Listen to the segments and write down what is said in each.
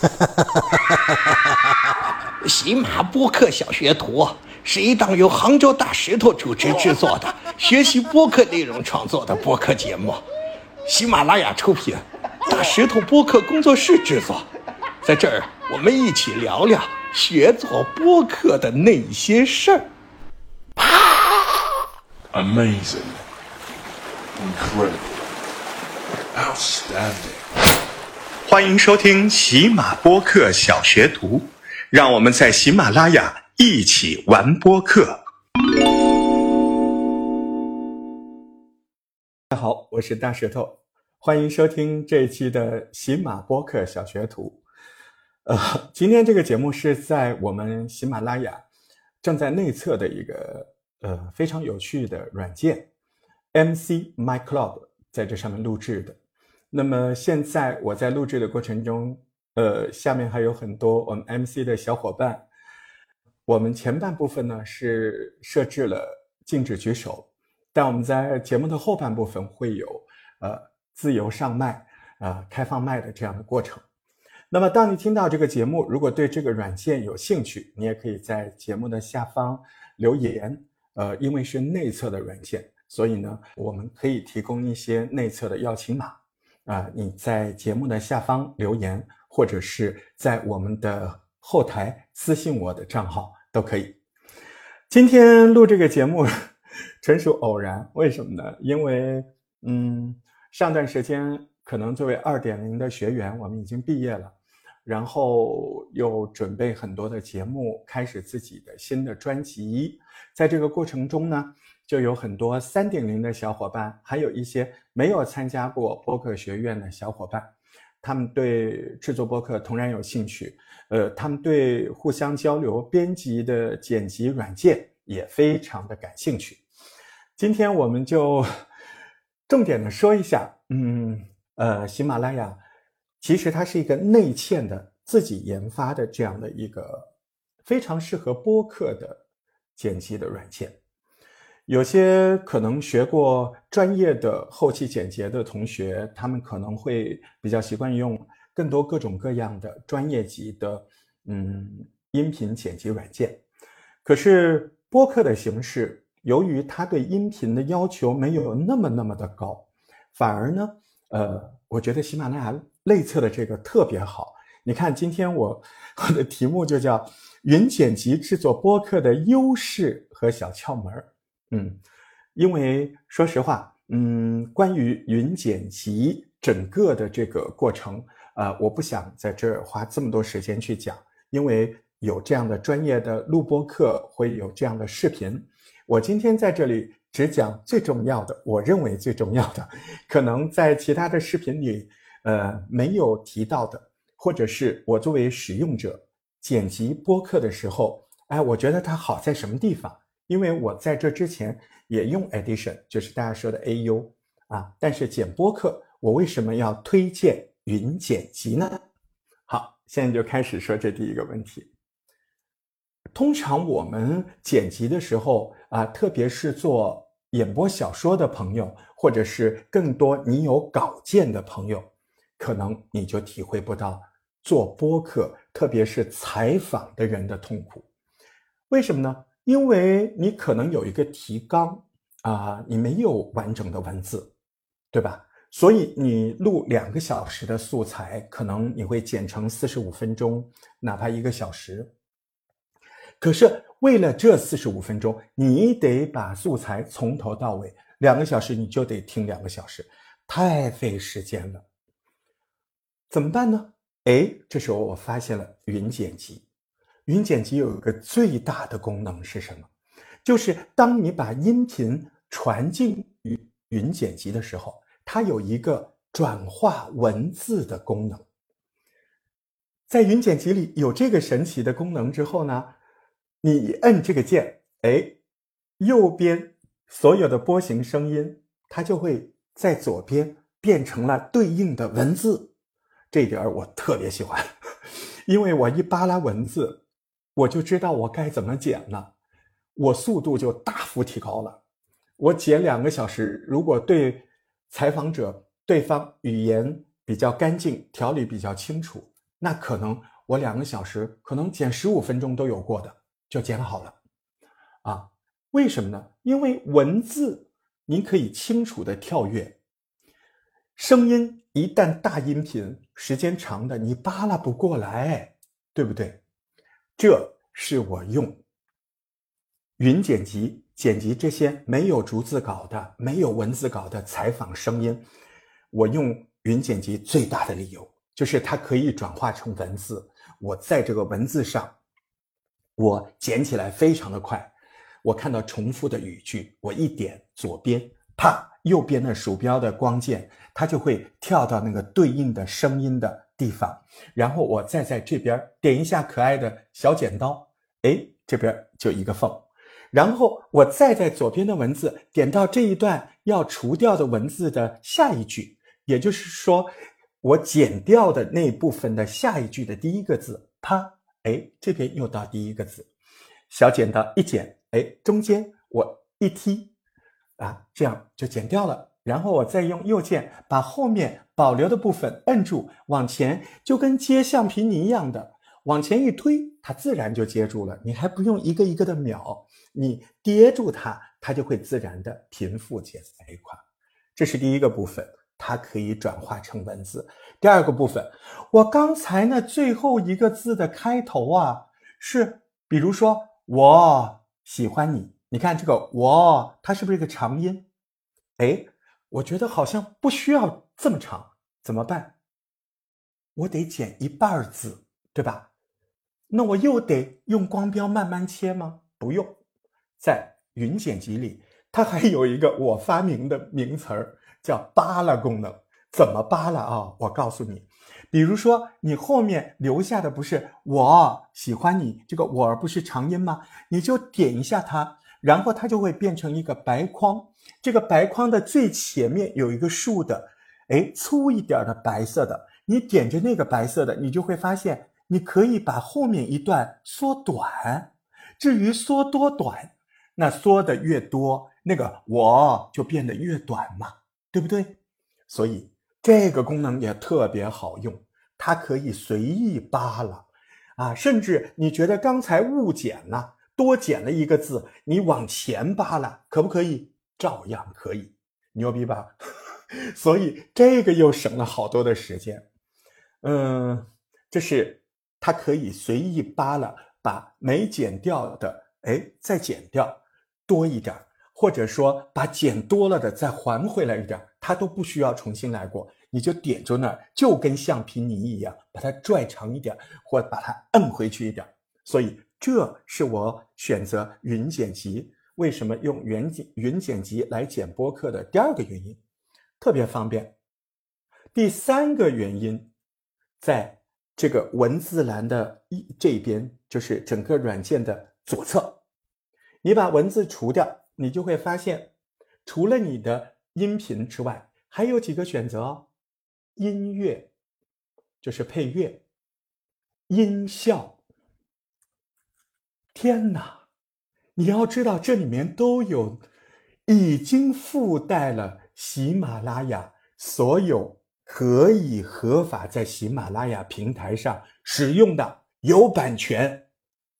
喜马播客小学徒是一档由杭州大石头主持制作的 学习播客内容创作的播客节目，喜马拉雅出品，大石头播客工作室制作。在这儿，我们一起聊聊学做播客的那些事儿。Amazing. Incredible. Outstanding. 欢迎收听喜马播客小学徒，让我们在喜马拉雅一起玩播客。大家好，我是大石头，欢迎收听这一期的喜马播客小学徒。呃，今天这个节目是在我们喜马拉雅正在内测的一个呃非常有趣的软件 MC My Club 在这上面录制的。那么现在我在录制的过程中，呃，下面还有很多我们 MC 的小伙伴。我们前半部分呢是设置了禁止举手，但我们在节目的后半部分会有呃自由上麦、呃、开放麦的这样的过程。那么当你听到这个节目，如果对这个软件有兴趣，你也可以在节目的下方留言。呃，因为是内测的软件，所以呢，我们可以提供一些内测的邀请码啊、你在节目的下方留言，或者是在我们的后台私信我的账号都可以。今天录这个节目纯属偶然，为什么呢？因为嗯，上段时间可能作为二点零的学员，我们已经毕业了，然后又准备很多的节目，开始自己的新的专辑。在这个过程中呢，就有很多三点零的小伙伴，还有一些没有参加过播客学院的小伙伴，他们对制作播客同样有兴趣。呃，他们对互相交流编辑的剪辑软件也非常的感兴趣。今天我们就 重点的说一下，嗯，呃，喜马拉雅其实它是一个内嵌的、自己研发的这样的一个非常适合播客的剪辑的软件。有些可能学过专业的后期剪辑的同学，他们可能会比较习惯用更多各种各样的专业级的嗯音频剪辑软件。可是播客的形式，由于它对音频的要求没有那么那么的高，反而呢，呃，我觉得喜马拉雅内测的这个特别好。你看，今天我我的题目就叫“云剪辑制作播客的优势和小窍门儿”。嗯，因为说实话，嗯，关于云剪辑整个的这个过程，呃，我不想在这儿花这么多时间去讲，因为有这样的专业的录播课，会有这样的视频。我今天在这里只讲最重要的，我认为最重要的，可能在其他的视频里，呃，没有提到的，或者是我作为使用者剪辑播客的时候，哎，我觉得它好在什么地方？因为我在这之前也用 Edition，就是大家说的 AU 啊，但是剪播客，我为什么要推荐云剪辑呢？好，现在就开始说这第一个问题。通常我们剪辑的时候啊，特别是做演播小说的朋友，或者是更多你有稿件的朋友，可能你就体会不到做播客，特别是采访的人的痛苦。为什么呢？因为你可能有一个提纲啊、你没有完整的文字，对吧？所以你录两个小时的素材，可能你会剪成四十五分钟，哪怕一个小时。可是为了这四十五分钟，你得把素材从头到尾，两个小时你就得听两个小时，太费时间了。怎么办呢？哎，这时候我发现了云剪辑。云剪辑有一个最大的功能是什么？就是当你把音频传进云云剪辑的时候，它有一个转化文字的功能。在云剪辑里有这个神奇的功能之后呢，你一摁这个键，哎，右边所有的波形声音，它就会在左边变成了对应的文字。这一点儿我特别喜欢，因为我一扒拉文字，我就知道我该怎么剪了，我速度就大幅提高了。我剪两个小时，如果对采访者对方语言比较干净，条理比较清楚，那可能我两个小时，可能剪十五分钟都有过的，就剪好了。啊，为什么呢？因为文字你可以清楚的跳跃，声音一旦大音频时间长的你扒拉不过来，对不对？这是我用云剪辑剪辑这些没有逐字稿的、没有文字稿的采访声音，我用云剪辑最大的理由就是它可以转化成文字。我在这个文字上，我剪起来非常的快。我看到重复的语句，我一点左边，啪，右边的鼠标的光键，它就会跳到那个对应的声音的地方。然后我再在这边点一下可爱的小剪刀，哎，这边就一个缝。然后我再在左边的文字点到这一段要除掉的文字的下一句，也就是说，我剪掉的那部分的下一句的第一个字，啪，哎，这边又到第一个字，小剪刀一剪。哎，中间我一踢，啊，这样就剪掉了。然后我再用右键把后面保留的部分摁住，往前，就跟接橡皮泥一样的往前一推，它自然就接住了。你还不用一个一个的秒，你跌住它，它就会自然的平复接在一块。这是第一个部分，它可以转化成文字。第二个部分，我刚才那最后一个字的开头啊，是比如说我。喜欢你，你看这个我，它是不是一个长音？哎，我觉得好像不需要这么长，怎么办？我得剪一半字，对吧？那我又得用光标慢慢切吗？不用，在云剪辑里，它还有一个我发明的名词儿，叫扒拉功能。怎么扒拉啊？我告诉你。比如说，你后面留下的不是我喜欢你这个我，不是长音吗？你就点一下它，然后它就会变成一个白框。这个白框的最前面有一个竖的，哎，粗一点的白色的。你点着那个白色的，你就会发现，你可以把后面一段缩短。至于缩多短，那缩的越多，那个我就变得越短嘛，对不对？所以。这个功能也特别好用，它可以随意扒拉，啊，甚至你觉得刚才误剪了，多剪了一个字，你往前扒拉，可不可以？照样可以，牛逼吧？所以这个又省了好多的时间。嗯，这是它可以随意扒拉，把没剪掉的，哎，再剪掉多一点。或者说把剪多了的再还回来一点，它都不需要重新来过，你就点住那儿，就跟橡皮泥一样，把它拽长一点，或把它摁回去一点。所以这是我选择云剪辑，为什么用云剪云剪辑来剪播客的第二个原因，特别方便。第三个原因，在这个文字栏的一这边，就是整个软件的左侧，你把文字除掉。你就会发现，除了你的音频之外，还有几个选择哦。音乐就是配乐，音效。天哪！你要知道，这里面都有已经附带了喜马拉雅所有可以合法在喜马拉雅平台上使用的有版权、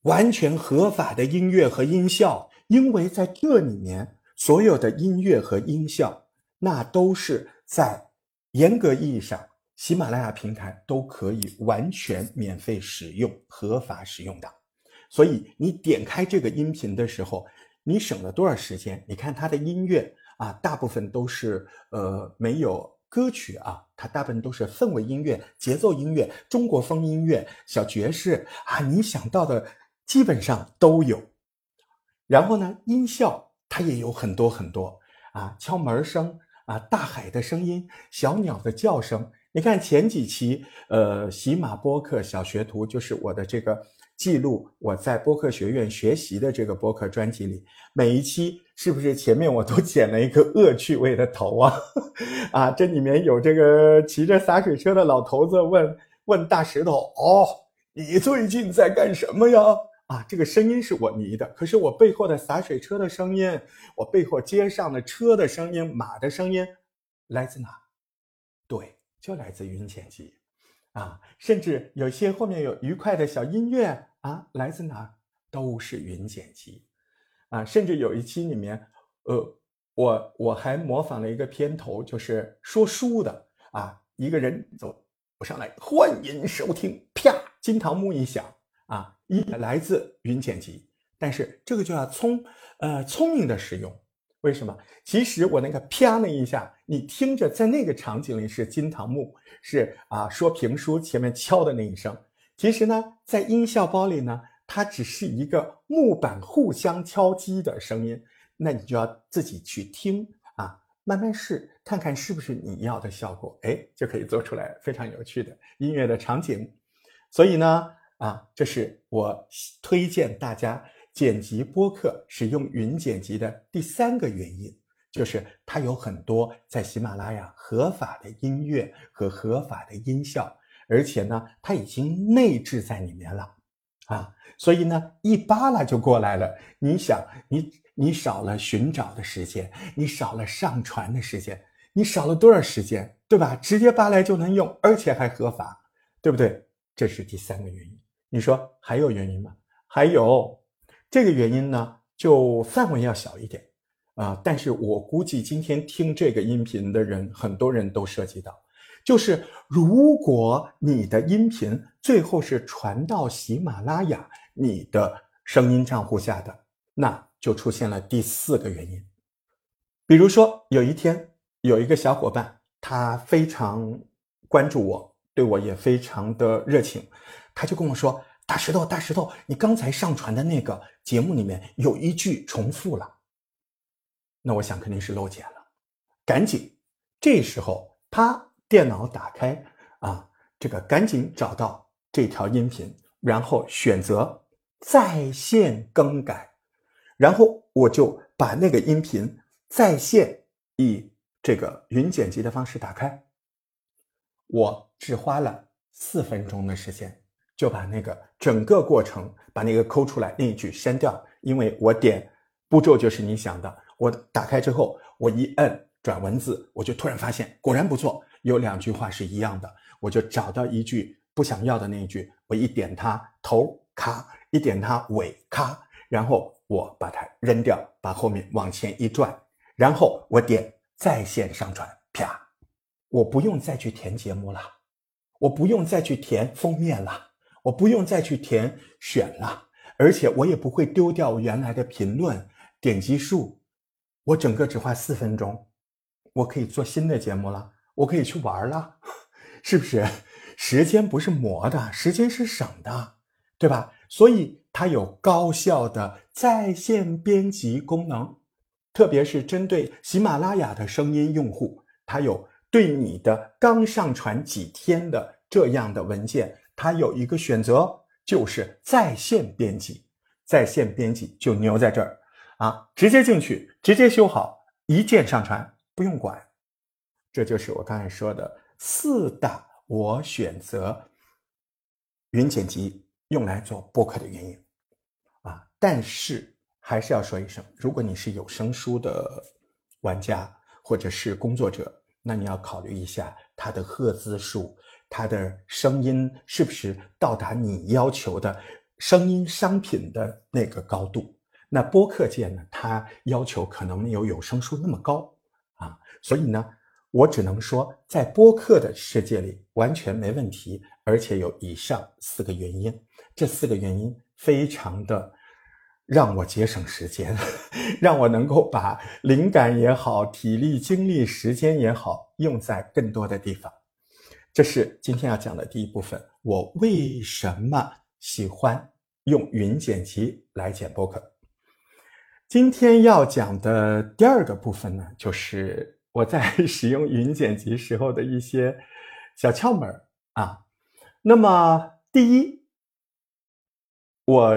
完全合法的音乐和音效。因为在这里面，所有的音乐和音效，那都是在严格意义上，喜马拉雅平台都可以完全免费使用、合法使用的。所以你点开这个音频的时候，你省了多少时间？你看它的音乐啊，大部分都是呃没有歌曲啊，它大部分都是氛围音乐、节奏音乐、中国风音乐、小爵士啊，你想到的基本上都有。然后呢，音效它也有很多很多啊，敲门声啊，大海的声音，小鸟的叫声。你看前几期，呃，喜马播客小学徒就是我的这个记录，我在播客学院学习的这个播客专辑里，每一期是不是前面我都剪了一个恶趣味的头啊？啊，这里面有这个骑着洒水车的老头子问问大石头：“哦，你最近在干什么呀？”啊，这个声音是我拟的，可是我背后的洒水车的声音，我背后街上的车的声音，马的声音，来自哪？对，就来自云剪辑。啊，甚至有些后面有愉快的小音乐啊，来自哪儿？都是云剪辑啊。甚至有一期里面，呃，我我还模仿了一个片头，就是说书的啊，一个人走上来，欢迎收听，啪，金堂木一响啊，一来自云剪辑。但是这个就要聪呃聪明的使用。为什么？其实我那个啪那一下，你听着，在那个场景里是金堂木，是啊，说评书前面敲的那一声。其实呢，在音效包里呢，它只是一个木板互相敲击的声音。那你就要自己去听啊，慢慢试，看看是不是你要的效果，哎，就可以做出来非常有趣的音乐的场景。所以呢，啊，这是我推荐大家。剪辑播客使用云剪辑的第三个原因，就是它有很多在喜马拉雅合法的音乐和合法的音效，而且呢，它已经内置在里面了，啊，所以呢，一扒拉就过来了。你想，你你少了寻找的时间，你少了上传的时间，你少了多少时间，对吧？直接扒来就能用，而且还合法，对不对？这是第三个原因。你说还有原因吗？还有。这个原因呢，就范围要小一点啊，但是我估计今天听这个音频的人，很多人都涉及到，就是如果你的音频最后是传到喜马拉雅你的声音账户下的，那就出现了第四个原因。比如说有一天有一个小伙伴，他非常关注我，对我也非常的热情，他就跟我说。大石头，大石头，你刚才上传的那个节目里面有一句重复了，那我想肯定是漏剪了，赶紧，这时候啪，电脑打开啊，这个赶紧找到这条音频，然后选择在线更改，然后我就把那个音频在线以这个云剪辑的方式打开，我只花了四分钟的时间。就把那个整个过程把那个抠出来那一句删掉，因为我点步骤就是你想的。我打开之后，我一摁转文字，我就突然发现果然不错，有两句话是一样的，我就找到一句不想要的那一句，我一点它头咔，一点它尾咔，然后我把它扔掉，把后面往前一转，然后我点在线上传，啪，我不用再去填节目了，我不用再去填封面了。我不用再去填选了，而且我也不会丢掉原来的评论点击数，我整个只花四分钟，我可以做新的节目了，我可以去玩了，是不是？时间不是磨的，时间是省的，对吧？所以它有高效的在线编辑功能，特别是针对喜马拉雅的声音用户，它有对你的刚上传几天的这样的文件。它有一个选择，就是在线编辑，在线编辑就牛在这儿啊，直接进去，直接修好，一键上传，不用管。这就是我刚才说的四大我选择云剪辑用来做播客的原因啊。但是还是要说一声，如果你是有声书的玩家或者是工作者，那你要考虑一下它的赫兹数。它的声音是不是到达你要求的声音商品的那个高度？那播客界呢？它要求可能没有有声书那么高啊，所以呢，我只能说在播客的世界里完全没问题，而且有以上四个原因，这四个原因非常的让我节省时间，让我能够把灵感也好、体力、精力、时间也好用在更多的地方。这是今天要讲的第一部分。我为什么喜欢用云剪辑来剪播客？今天要讲的第二个部分呢，就是我在 使用云剪辑时候的一些小窍门啊。那么，第一，我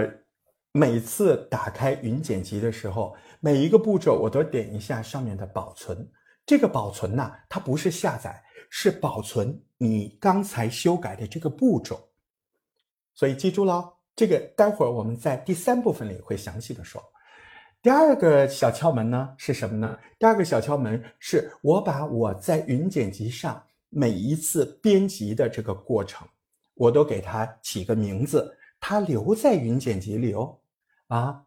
每次打开云剪辑的时候，每一个步骤我都点一下上面的保存。这个保存呢，它不是下载。是保存你刚才修改的这个步骤，所以记住了，这个待会儿我们在第三部分里会详细的说。第二个小窍门呢是什么呢？第二个小窍门是我把我在云剪辑上每一次编辑的这个过程，我都给它起个名字，它留在云剪辑里哦，啊，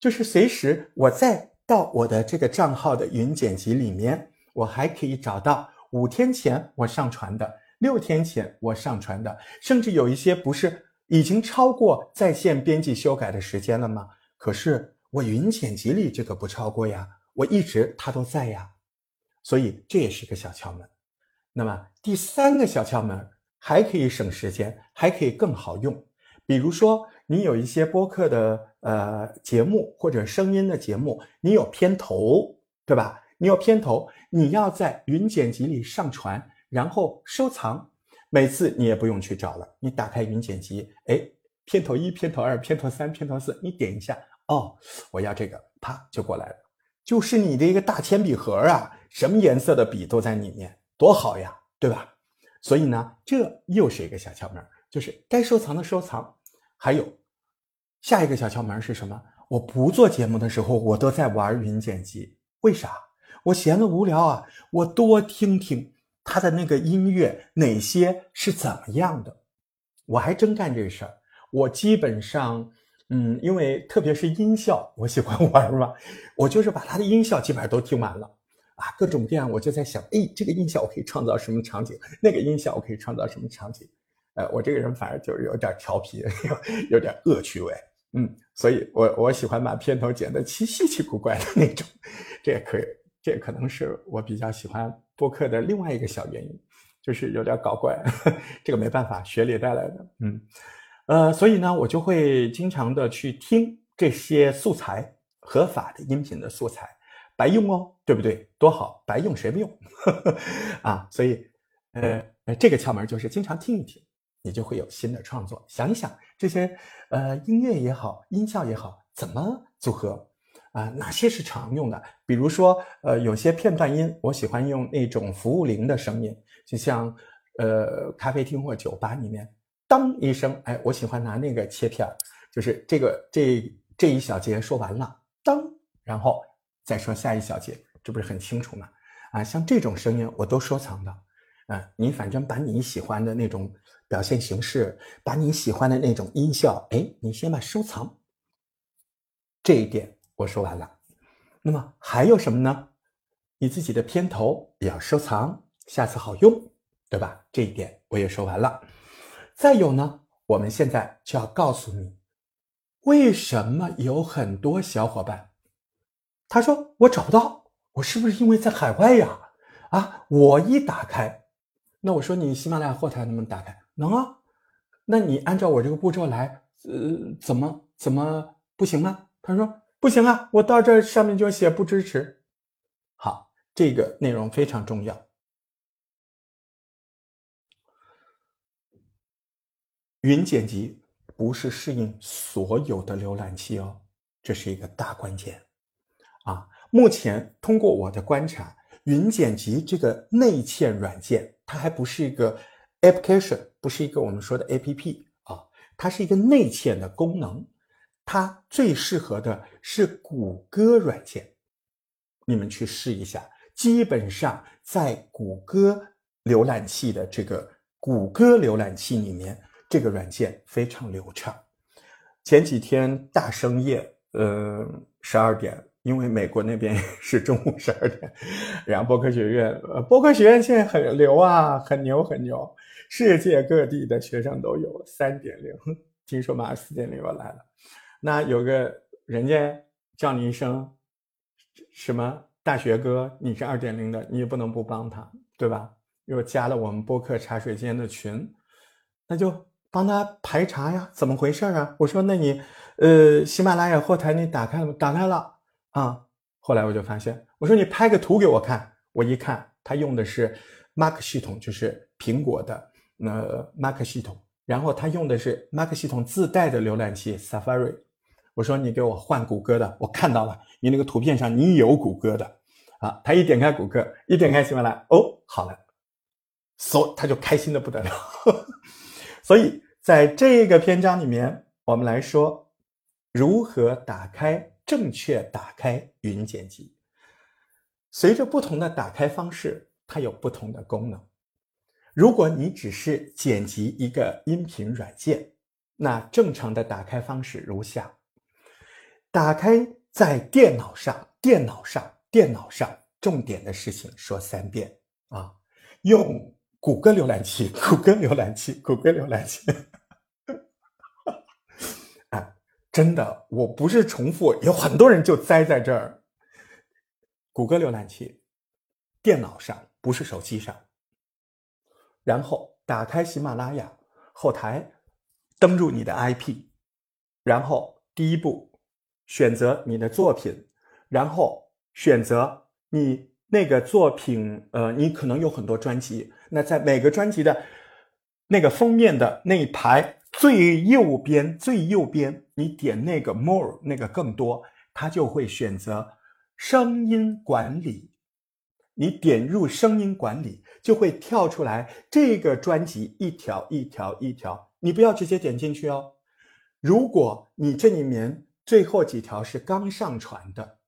就是随时我再到我的这个账号的云剪辑里面，我还可以找到五天前我上传的。六天前我上传的，甚至有一些不是已经超过在线编辑修改的时间了吗？可是我云剪辑里这个不超过呀，我一直它都在呀，所以这也是个小窍门。那么第三个小窍门还可以省时间，还可以更好用。比如说你有一些播客的呃节目或者声音的节目，你有片头，对吧？你有片头，你要在云剪辑里上传。然后收藏，每次你也不用去找了，你打开云剪辑，哎，片头一、片头二、片头三、片头四，你点一下，哦，我要这个，啪就过来了，就是你的一个大铅笔盒啊，什么颜色的笔都在里面，多好呀，对吧？所以呢，这又是一个小窍门，就是该收藏的收藏。还有下一个小窍门是什么？我不做节目的时候，我都在玩云剪辑，为啥？我闲得无聊啊，我多听听。他的那个音乐哪些是怎么样的？我还真干这事儿。我基本上，嗯，因为特别是音效，我喜欢玩嘛，我就是把它的音效基本上都听完了啊，各种各样，我就在想，哎，这个音效我可以创造什么场景？那个音效我可以创造什么场景？呃，我这个人反而就是有点调皮，有点恶趣味，嗯，所以我我喜欢把片头剪得奇稀奇古怪的那种，这也可以。这也可能是我比较喜欢播客的另外一个小原因，就是有点搞怪，这个没办法，学历带来的。嗯，呃，所以呢，我就会经常的去听这些素材，合法的音频的素材，白用哦，对不对？多好，白用谁不用？啊，所以，呃，这个窍门就是经常听一听，你就会有新的创作。想一想这些，呃，音乐也好，音效也好，怎么组合？啊，哪些是常用的？比如说，呃，有些片段音，我喜欢用那种服务铃的声音，就像，呃，咖啡厅或酒吧里面，当一声，哎，我喜欢拿那个切片就是这个这这一小节说完了，当，然后再说下一小节，这不是很清楚吗？啊，像这种声音我都收藏的，啊，你反正把你喜欢的那种表现形式，把你喜欢的那种音效，哎，你先把收藏，这一点。我说完了，那么还有什么呢？你自己的片头也要收藏，下次好用，对吧？这一点我也说完了。再有呢，我们现在就要告诉你，为什么有很多小伙伴他说我找不到，我是不是因为在海外呀？啊，我一打开，那我说你喜马拉雅后台能不能打开？能啊。那你按照我这个步骤来，呃，怎么怎么不行呢？他说。不行啊！我到这上面就写不支持。好，这个内容非常重要。云剪辑不是适应所有的浏览器哦，这是一个大关键啊！目前通过我的观察，云剪辑这个内嵌软件，它还不是一个 application，不是一个我们说的 app 啊，它是一个内嵌的功能。它最适合的是谷歌软件，你们去试一下。基本上在谷歌浏览器的这个谷歌浏览器里面，这个软件非常流畅。前几天大深夜，呃，十二点，因为美国那边是中午十二点，然后播客学院，呃，播客学院现在很牛啊，很牛很牛，世界各地的学生都有。三点零，听说马上四点零要来了。那有个人家叫你一声什么大学哥，你是二点零的，你也不能不帮他，对吧？又加了我们播客茶水间的群，那就帮他排查呀，怎么回事啊？我说，那你呃，喜马拉雅后台你打开了吗？打开了啊。后来我就发现，我说你拍个图给我看，我一看，他用的是 Mac 系统，就是苹果的那 Mac 系统，然后他用的是 Mac 系统自带的浏览器 Safari。我说你给我换谷歌的，我看到了，你那个图片上你有谷歌的，啊，他一点开谷歌，一点开喜马拉雅，哦，好了，所他就开心的不得了。所以在这个篇章里面，我们来说如何打开正确打开云剪辑。随着不同的打开方式，它有不同的功能。如果你只是剪辑一个音频软件，那正常的打开方式如下：打开在电脑上，电脑上，电脑上，重点的事情说三遍啊！用 谷歌浏览器，谷歌浏览器，谷歌浏览器。啊，真的，我不是重复，有很多人就栽在这儿。谷歌浏览器，电脑上，不是手机上。然后打开喜马拉雅后台，登录你的 IP，然后第一步选择你的作品，然后选择你那个作品，呃，你可能有很多专辑，那在每个专辑的那个封面的那一排最右边，最右边你点那个 More，那个更多，它就会选择声音管理。你点入声音管理，就会跳出来这个专辑一条一条一条，你不要直接点进去哦。如果你这里面最后几条是刚上传的，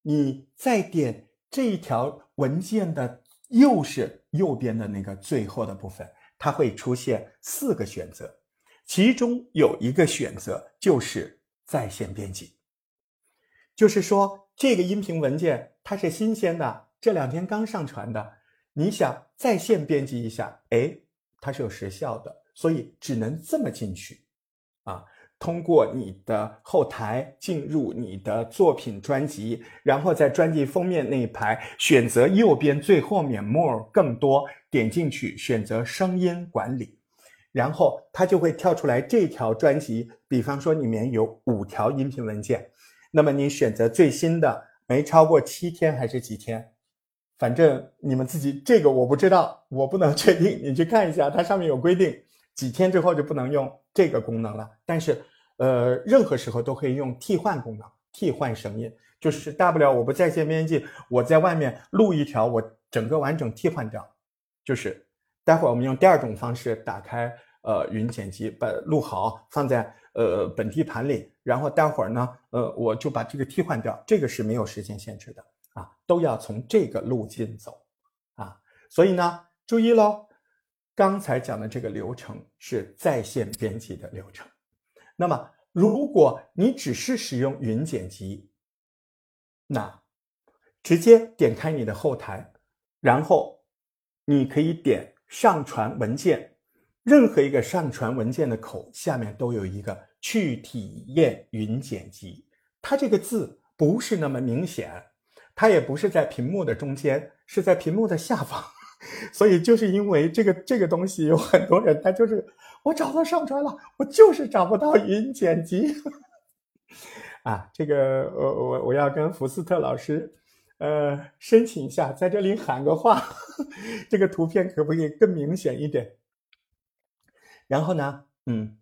你再点这一条文件的又是右边的那个最后的部分，它会出现四个选择，其中有一个选择就是在线编辑，就是说这个音频文件它是新鲜的。这两天刚上传的，你想在线编辑一下，哎，它是有时效的，所以只能这么进去，啊，通过你的后台进入你的作品专辑，然后在专辑封面那一排选择右边最后面 More 更多，点进去选择声音管理，然后它就会跳出来这条专辑，比方说里面有五条音频文件，那么你选择最新的，没超过七天还是几天？反正你们自己这个我不知道，我不能确定。你去看一下，它上面有规定，几天之后就不能用这个功能了。但是，呃，任何时候都可以用替换功能，替换声音，就是大不了我不在线编辑，我在外面录一条，我整个完整替换掉。就是待会儿我们用第二种方式打开呃云剪辑，把录好放在呃本地盘里，然后待会儿呢，呃我就把这个替换掉，这个是没有时间限制的。啊，都要从这个路径走，啊，所以呢，注意喽，刚才讲的这个流程是在线编辑的流程。那么，如果你只是使用云剪辑，那直接点开你的后台，然后你可以点上传文件，任何一个上传文件的口下面都有一个去体验云剪辑，它这个字不是那么明显。它也不是在屏幕的中间，是在屏幕的下方，所以就是因为这个这个东西，有很多人他就是我找到上传了，我就是找不到云剪辑 啊。这个我我我要跟福斯特老师呃申请一下，在这里喊个话，这个图片可不可以更明显一点？然后呢，嗯，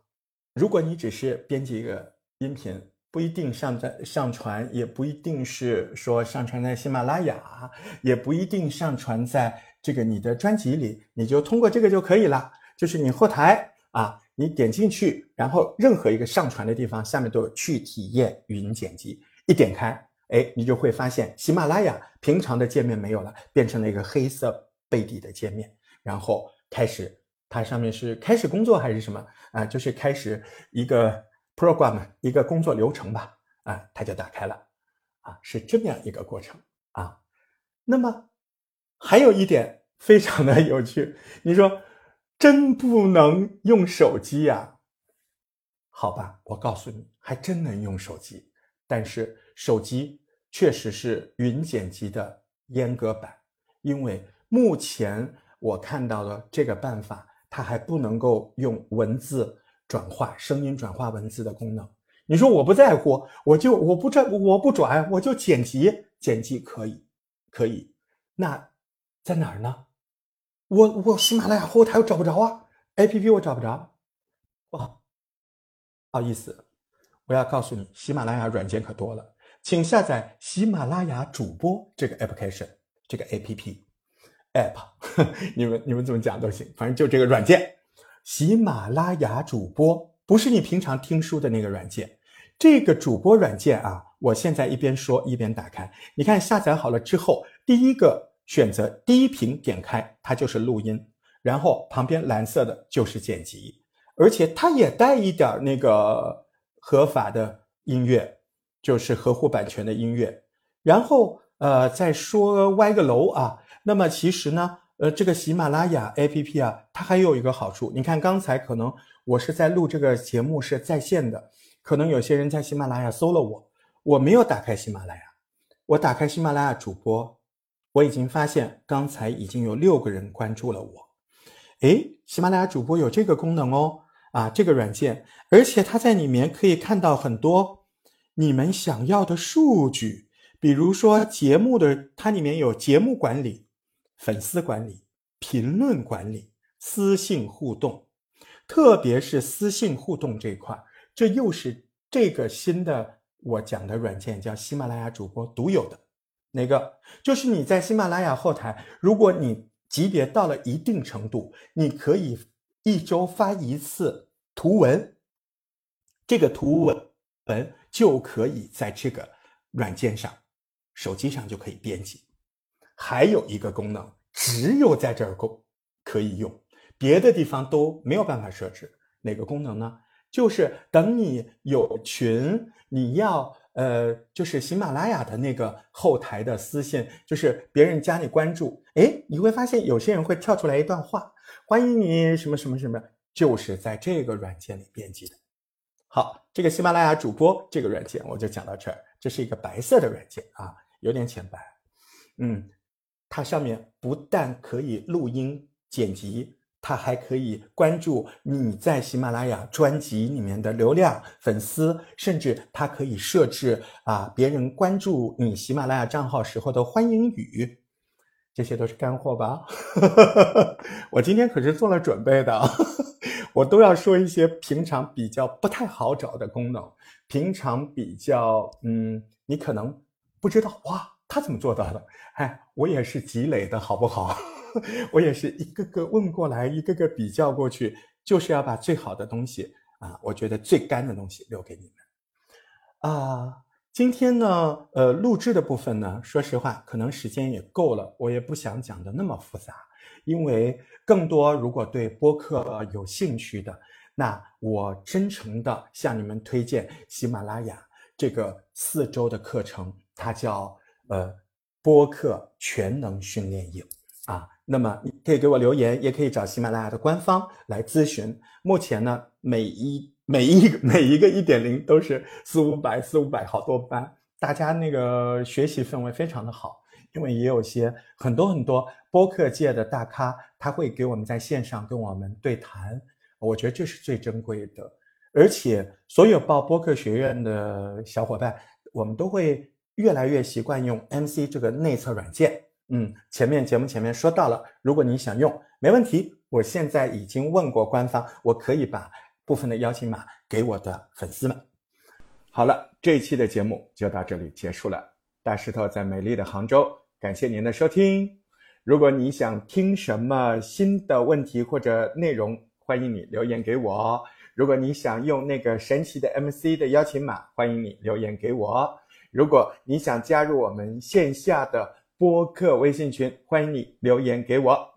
如果你只是编辑一个音频。不一定上在上传，也不一定是说上传在喜马拉雅，也不一定上传在这个你的专辑里，你就通过这个就可以了。就是你后台啊，你点进去，然后任何一个上传的地方下面都有去体验语音剪辑，一点开，哎，你就会发现喜马拉雅平常的界面没有了，变成了一个黑色背底的界面，然后开始它上面是开始工作还是什么啊？就是开始一个。program 一个工作流程吧，啊，它就打开了，啊，是这么样一个过程啊。那么还有一点非常的有趣，你说真不能用手机呀？好吧，我告诉你，还真能用手机，但是手机确实是云剪辑的阉割版，因为目前我看到的这个办法，它还不能够用文字。转化声音转化文字的功能，你说我不在乎，我就我不转我不转，我就剪辑剪辑可以可以，那在哪儿呢？我我喜马拉雅后台我找不着啊，A P P 我找不着，不好不好意思，我要告诉你，喜马拉雅软件可多了，请下载喜马拉雅主播这个 application 这个 A P P app，你们你们怎么讲都行，反正就这个软件。喜马拉雅主播不是你平常听书的那个软件，这个主播软件啊，我现在一边说一边打开。你看下载好了之后，第一个选择第一屏点开，它就是录音，然后旁边蓝色的就是剪辑，而且它也带一点那个合法的音乐，就是合乎版权的音乐。然后呃，再说歪个楼啊，那么其实呢，呃，这个喜马拉雅 APP 啊，它还有一个好处，你看刚才可能我是在录这个节目是在线的，可能有些人在喜马拉雅搜了我，我没有打开喜马拉雅，我打开喜马拉雅主播，我已经发现刚才已经有六个人关注了我。诶，喜马拉雅主播有这个功能哦，啊，这个软件，而且它在里面可以看到很多你们想要的数据，比如说节目的，它里面有节目管理、粉丝管理、评论管理、私信互动，特别是私信互动这一块，这又是这个新的我讲的软件，叫喜马拉雅主播独有的。哪个？就是你在喜马拉雅后台，如果你级别到了一定程度，你可以一周发一次图文，这个图文文就可以在这个软件上、手机上就可以编辑。还有一个功能，只有在这儿够可以用，别的地方都没有办法设置。哪个功能呢？就是等你有群，你要。呃，就是喜马拉雅的那个后台的私信，就是别人加你关注，哎，你会发现有些人会跳出来一段话，欢迎你什么什么什么，就是在这个软件里编辑的。好，这个喜马拉雅主播这个软件我就讲到这儿，这是一个白色的软件啊，有点浅白，嗯，它上面不但可以录音剪辑。它还可以关注你在喜马拉雅专辑里面的流量、粉丝，甚至它可以设置啊别人关注你喜马拉雅账号时候的欢迎语，这些都是干货吧？我今天可是做了准备的，我都要说一些平常比较不太好找的功能，平常比较嗯，你可能不知道哇，他怎么做到的？哎，我也是积累的好不好？我也是一个个问过来，一个个比较过去，就是要把最好的东西啊，我觉得最干的东西留给你们啊。今天呢，呃，录制的部分呢，说实话，可能时间也够了，我也不想讲的那么复杂，因为更多如果对播客有兴趣的，那我真诚的向你们推荐喜马拉雅这个四周的课程，它叫呃播客全能训练营啊。那么你可以给我留言，也可以找喜马拉雅的官方来咨询。目前呢，每一每一 每一个一点零都是四五百四五百好多班，大家那个学习氛围非常的好。因为也有些很多很多播客界的大咖，他会给我们在线上跟我们对谈，我觉得这是最珍贵的。而且所有报播客学院的小伙伴，我们都会越来越习惯用 MC 这个内测软件。嗯，前面节目前面说到了，如果你想用，没问题。我现在已经问过官方，我可以把部分的邀请码给我的粉丝们。好了，这一期的节目就到这里结束了。大石头在美丽的杭州，感谢您的收听。如果你想听什么新的问题或者内容，欢迎你留言给我。如果你想用那个神奇的 MC 的邀请码，欢迎你留言给我。如果你想加入我们线下的，播客微信群，欢迎你留言给我，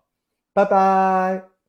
拜拜。